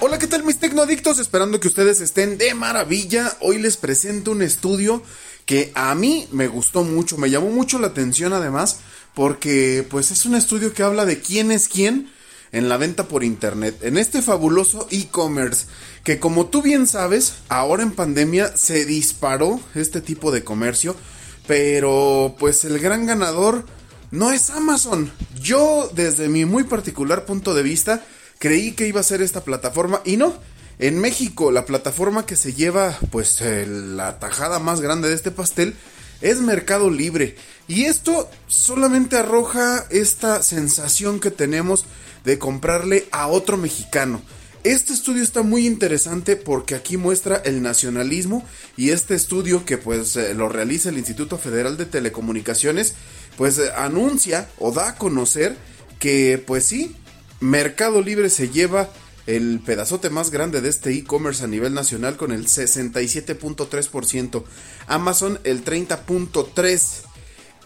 Hola, ¿qué tal mis tecnoadictos? Esperando que ustedes estén de maravilla. Hoy les presento un estudio que a mí me gustó mucho, me llamó mucho la atención además, porque pues es un estudio que habla de quién es quién en la venta por internet, en este fabuloso e-commerce, que como tú bien sabes, ahora en pandemia se disparó este tipo de comercio, pero pues el gran ganador no es Amazon. Yo desde mi muy particular punto de vista, creí que iba a ser esta plataforma y no. En México, la plataforma que se lleva pues la tajada más grande de este pastel es Mercado Libre. Y esto solamente arroja esta sensación que tenemos de comprarle a otro mexicano. Este estudio está muy interesante porque aquí muestra el nacionalismo y este estudio que pues eh, lo realiza el Instituto Federal de Telecomunicaciones pues eh, anuncia o da a conocer que pues sí, Mercado Libre se lleva el pedazote más grande de este e-commerce a nivel nacional con el 67.3%, Amazon el 30.3%.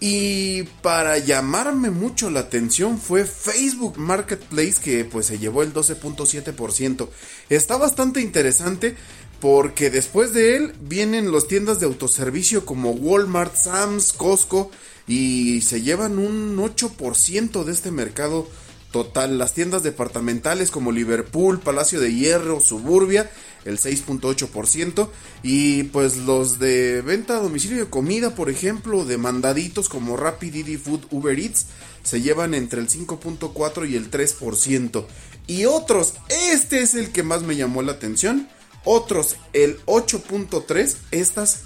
Y para llamarme mucho la atención fue Facebook Marketplace que pues se llevó el 12.7%. Está bastante interesante porque después de él vienen las tiendas de autoservicio como Walmart, Sam's, Costco y se llevan un 8% de este mercado total. Las tiendas departamentales como Liverpool, Palacio de Hierro, Suburbia, el 6.8%. Y pues los de venta a domicilio de comida, por ejemplo, de mandaditos como Rapid Didi Food, Uber Eats, se llevan entre el 5.4 y el 3%. Y otros, este es el que más me llamó la atención. Otros, el 8.3, estas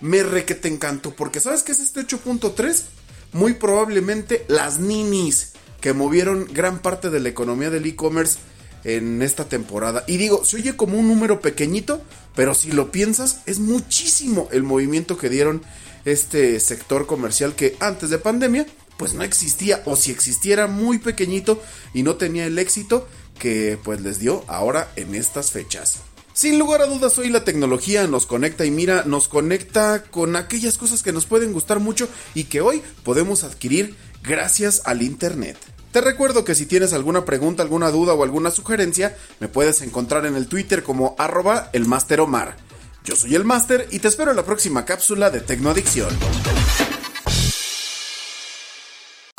me re que te encanto. Porque ¿sabes qué es este 8.3? Muy probablemente las ninis que movieron gran parte de la economía del e-commerce en esta temporada. Y digo, se oye como un número pequeñito, pero si lo piensas, es muchísimo el movimiento que dieron este sector comercial que antes de pandemia, pues no existía, o si existiera muy pequeñito y no tenía el éxito que pues les dio ahora en estas fechas. Sin lugar a dudas, hoy la tecnología nos conecta y mira, nos conecta con aquellas cosas que nos pueden gustar mucho y que hoy podemos adquirir gracias al Internet. Te recuerdo que si tienes alguna pregunta, alguna duda o alguna sugerencia, me puedes encontrar en el Twitter como arroba el Omar. Yo soy el Master y te espero en la próxima cápsula de Tecnoadicción.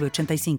85